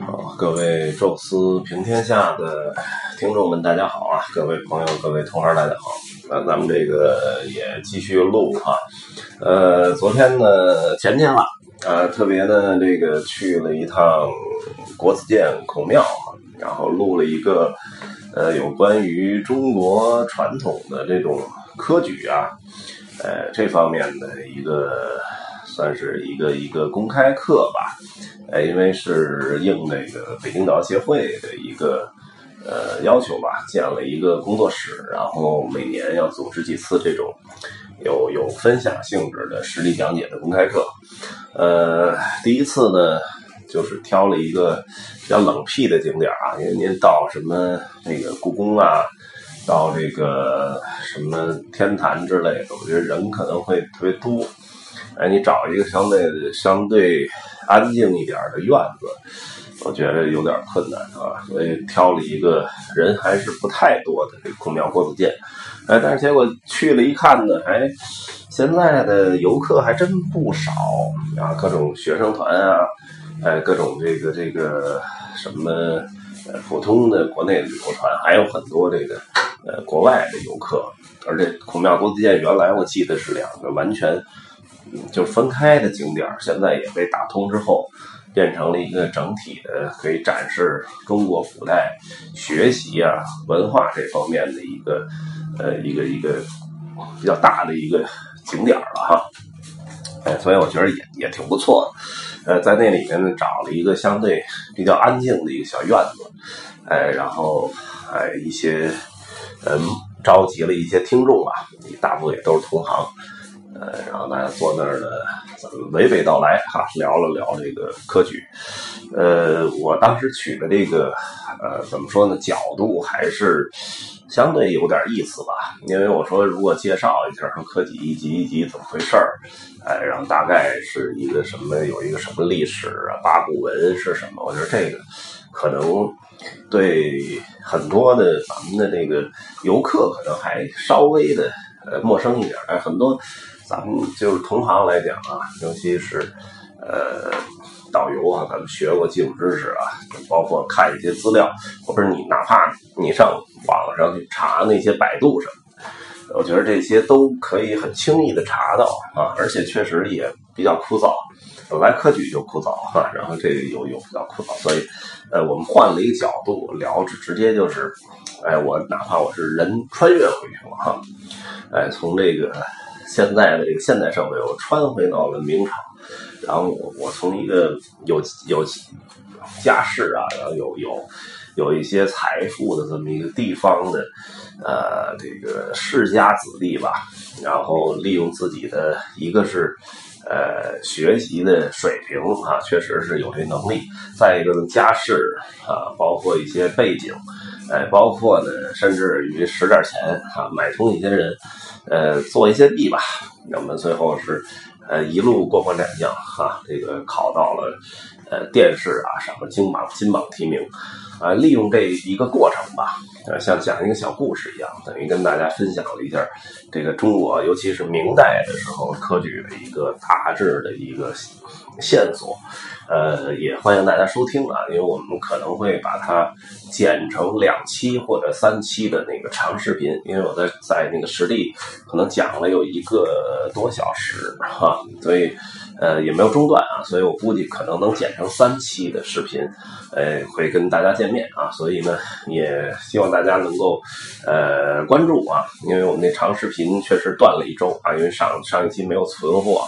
好，各位宙斯平天下的听众们，大家好啊！各位朋友，各位同行，大家好。那咱们这个也继续录啊。呃，昨天呢，前天了，呃，特别的这个去了一趟国子监孔庙，然后录了一个呃有关于中国传统的这种科举啊，呃这方面的一个。算是一个一个公开课吧，呃，因为是应那个北京导协会的一个呃要求吧，建了一个工作室，然后每年要组织几次这种有有分享性质的实例讲解的公开课。呃，第一次呢，就是挑了一个比较冷僻的景点啊，因为您到什么那个故宫啊，到这个什么天坛之类的，我觉得人可能会特别多。哎，你找一个相对相对安静一点的院子，我觉得有点困难啊，所以挑了一个人还是不太多的这个孔庙国子监。哎，但是结果去了一看呢，哎，现在的游客还真不少啊，各种学生团啊，哎，各种这个这个什么普通的国内旅游团，还有很多这个呃国外的游客。而且孔庙国子监原来我记得是两个完全。就分开的景点，现在也被打通之后，变成了一个整体的，可以展示中国古代学习啊文化这方面的一个呃一个一个比较大的一个景点了哈。哎，所以我觉得也也挺不错的。呃，在那里面呢，找了一个相对比较安静的一个小院子，哎，然后哎一些嗯召集了一些听众吧，大部分也都是同行。呃，然后大家坐那儿呢，娓娓道来哈，聊了聊这个科举。呃，我当时取的这个呃，怎么说呢，角度还是相对有点意思吧。因为我说，如果介绍一下说科举一级一级怎么回事儿，哎，然后大概是一个什么，有一个什么历史啊，八股文是什么？我觉得这个可能对很多的咱们的这个游客可能还稍微的呃陌生一点，哎，很多。咱们就是同行来讲啊，尤其是呃导游啊，咱们学过基础知识啊，包括看一些资料，或者你哪怕你上网上去查那些百度什么，我觉得这些都可以很轻易的查到啊，而且确实也比较枯燥，本来科举就枯燥哈，然后这个又又比较枯燥，所以呃我们换了一个角度聊，直接就是，哎我哪怕我是人穿越回去了哈，哎从这个。现在的这个现代社会，我穿回到了明朝，然后我我从一个有有家世啊，然后有有有一些财富的这么一个地方的呃这个世家子弟吧，然后利用自己的一个是呃学习的水平啊，确实是有这能力；再一个呢家世啊，包括一些背景，哎，包括呢，甚至于使点钱啊，买通一些人。呃，做一些弊吧，那么最后是，呃，一路过关斩将哈，这个考到了，呃，电视啊，上了金榜金榜题名，啊，利用这一个过程吧，呃，像讲一个小故事一样，等于跟大家分享了一下这个中国，尤其是明代的时候科举的一个大致的一个线索。呃，也欢迎大家收听啊，因为我们可能会把它剪成两期或者三期的那个长视频，因为我在在那个实地可能讲了有一个多小时哈，所以呃也没有中断啊，所以我估计可能能剪成三期的视频，呃会跟大家见面啊，所以呢也希望大家能够呃关注啊，因为我们那长视频确实断了一周啊，因为上上一期没有存货，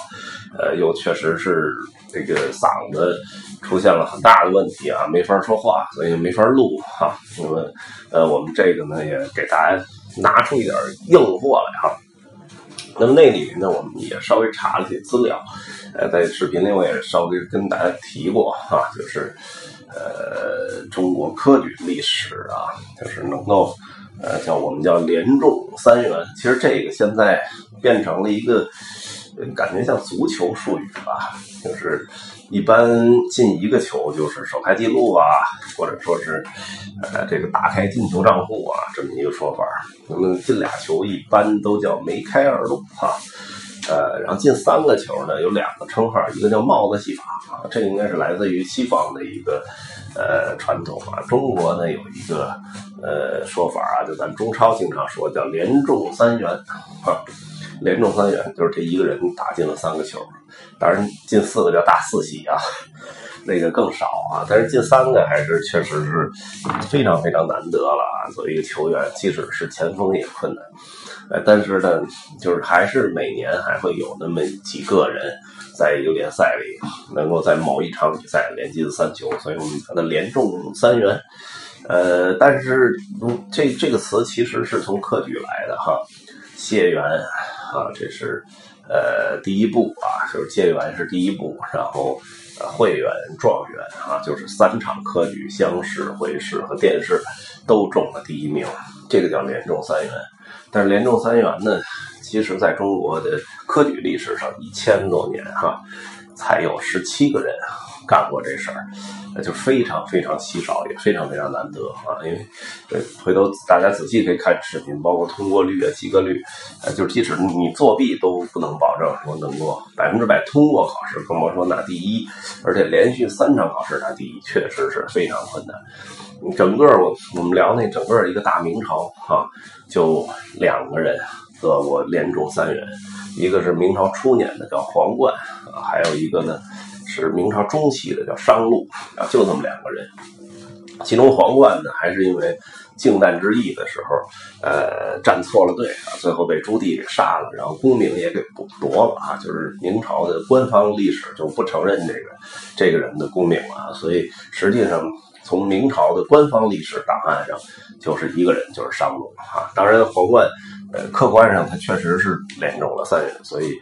呃又确实是。这个嗓子出现了很大的问题啊，没法说话，所以没法录哈。那么，呃，我们这个呢，也给大家拿出一点硬货来哈。那么那里面呢，我们也稍微查了些资料，呃，在视频里我也稍微跟大家提过哈，就是呃，中国科举历史啊，就是能够呃，叫我们叫连中三元，其实这个现在变成了一个。感觉像足球术语吧，就是一般进一个球就是首开纪录啊，或者说是呃这个打开进球账户啊，这么一个说法。那么进俩球一般都叫梅开二度哈。呃，然后进三个球呢，有两个称号，一个叫帽子戏法啊，这应该是来自于西方的一个呃传统啊。中国呢有一个呃说法啊，就咱中超经常说叫连中三元啊，连中三元就是这一个人打进了三个球，当然进四个叫大四喜啊，那个更少啊，但是进三个还是确实是非常非常难得了啊。作为一个球员，即使是前锋也困难。呃，但是呢，就是还是每年还会有那么几个人，在一个联赛里能够在某一场比赛连进三球，所以我们把它连中三元。呃，但是这这个词其实是从科举来的哈，解元啊，这是呃第一部啊，就是结缘是第一部，然后会员、状元啊，就是三场科举乡试、会试和殿试都中了第一名，这个叫连中三元。但是连中三元呢，其实在中国的科举历史上一千多年哈，才有十七个人干过这事儿，那就非常非常稀少，也非常非常难得啊！因为这回头大家仔细可以看视频，包括通过率啊、及格率，呃，就即使你作弊都不能保证说能够百分之百通过考试，更莫说拿第一，而且连续三场考试拿第一，确实是非常困难。整个我我们聊那整个一个大明朝啊，就两个人得过连中三元，一个是明朝初年的叫黄冠啊，还有一个呢是明朝中期的叫商禄啊，就这么两个人。其中皇冠呢，还是因为靖难之役的时候，呃，站错了队啊，最后被朱棣给杀了，然后功名也给夺了啊，就是明朝的官方历史就不承认这个这个人的功名了，所以实际上。从明朝的官方历史档案上，就是一个人，就是商禄啊。当然，皇冠，呃，客观上他确实是连中了三元，所以，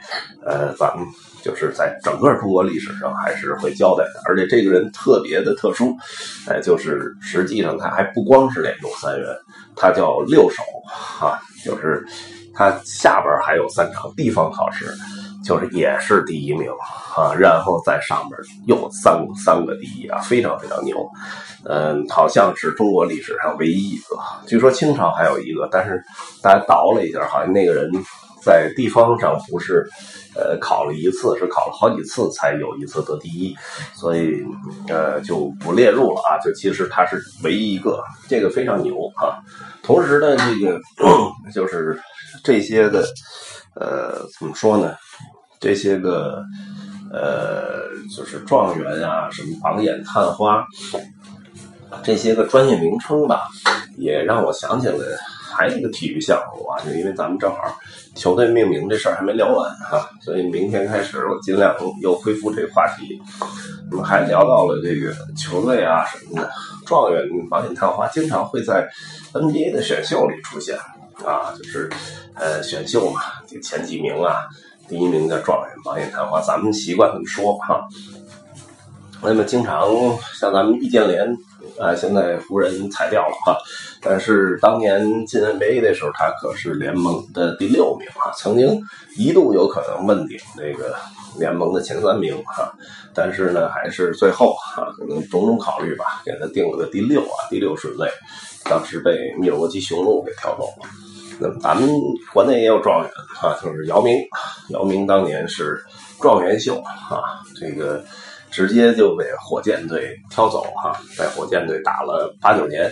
呃，咱们就是在整个中国历史上还是会交代的。而且这个人特别的特殊，哎，就是实际上他还不光是连中三元，他叫六首啊，就是他下边还有三场地方考试。就是也是第一名啊，然后在上面又三三个第一啊，非常非常牛。嗯，好像是中国历史上唯一一个，据说清朝还有一个，但是大家倒了一下，好像那个人在地方上不是呃考了一次，是考了好几次才有一次得第一，所以呃就不列入了啊。就其实他是唯一一个，这个非常牛啊。同时呢，这个 就是这些的呃怎么说呢？这些个，呃，就是状元啊，什么榜眼探花，这些个专业名称吧，也让我想起了还有一个体育项目啊，就因为咱们正好球队命名这事儿还没聊完哈，所以明天开始我尽量又恢复这个话题。我们还聊到了这个球队啊什么的，状元榜眼探花经常会在 NBA 的选秀里出现啊，就是呃选秀嘛，这前几名啊。第一名叫状元榜眼探花，咱们习惯这么说哈。那么经常像咱们易建联啊，现在湖人裁掉了哈，但是当年进 NBA 的时候，他可是联盟的第六名啊，曾经一度有可能问鼎这个联盟的前三名哈，但是呢，还是最后啊，可能种种考虑吧，给他定了个第六啊，第六顺位，当时被密尔沃基雄鹿给挑走了。那咱们国内也有状元啊，就是姚明。姚明当年是状元秀啊，这个直接就被火箭队挑走哈，在火箭队打了八九年，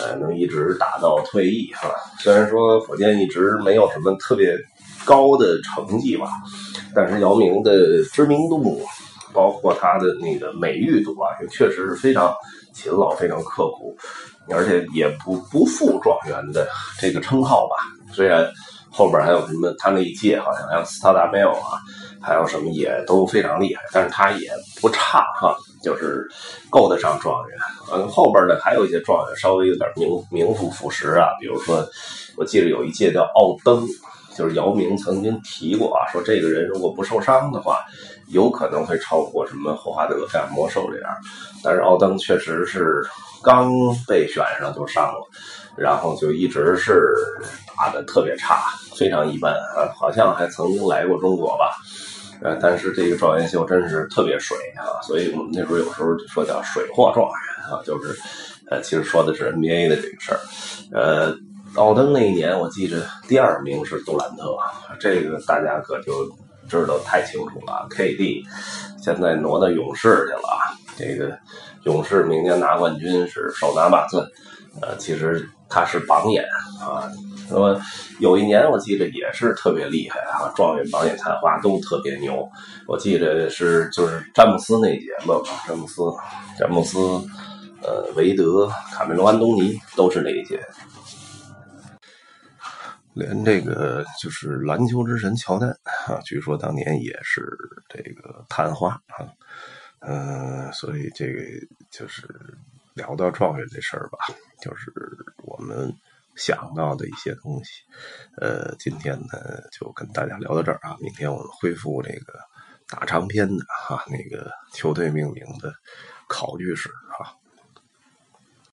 呃，能一直打到退役哈。虽然说火箭一直没有什么特别高的成绩吧，但是姚明的知名度，包括他的那个美誉度啊，也确实是非常勤劳、非常刻苦。而且也不不负状元的这个称号吧，虽然后边还有什么，他那一届好像还有斯塔达梅尔啊，还有什么也都非常厉害，但是他也不差哈，就是够得上状元。嗯，后边呢还有一些状元稍微有点名名副副实啊，比如说我记得有一届叫奥登，就是姚明曾经提过啊，说这个人如果不受伤的话，有可能会超过什么霍华德这样魔兽这样，但是奥登确实是。刚被选上就上了，然后就一直是打的特别差，非常一般啊，好像还曾经来过中国吧，呃，但是这个状元秀真是特别水啊，所以我们那时候有时候就说叫水货状元啊，就是呃，其实说的是 NBA 的这个事儿，呃，奥登那一年我记着第二名是杜兰特，这个大家可就知道太清楚了。KD 现在挪到勇士去了，这个勇士明年拿冠军是手拿把攥。呃，其实他是榜眼啊。那么有一年我记得也是特别厉害啊，状元榜眼探花都特别牛。我记得是就是詹姆斯那届吧，詹姆斯、詹姆斯、呃韦德、卡梅隆安东尼都是那一届。连这个就是篮球之神乔丹啊，据说当年也是这个探花啊。嗯，所以这个就是聊到状元这事儿吧，就是我们。想到的一些东西，呃，今天呢就跟大家聊到这儿啊。明天我们恢复这个大长篇的哈，那个球队命名的考据史。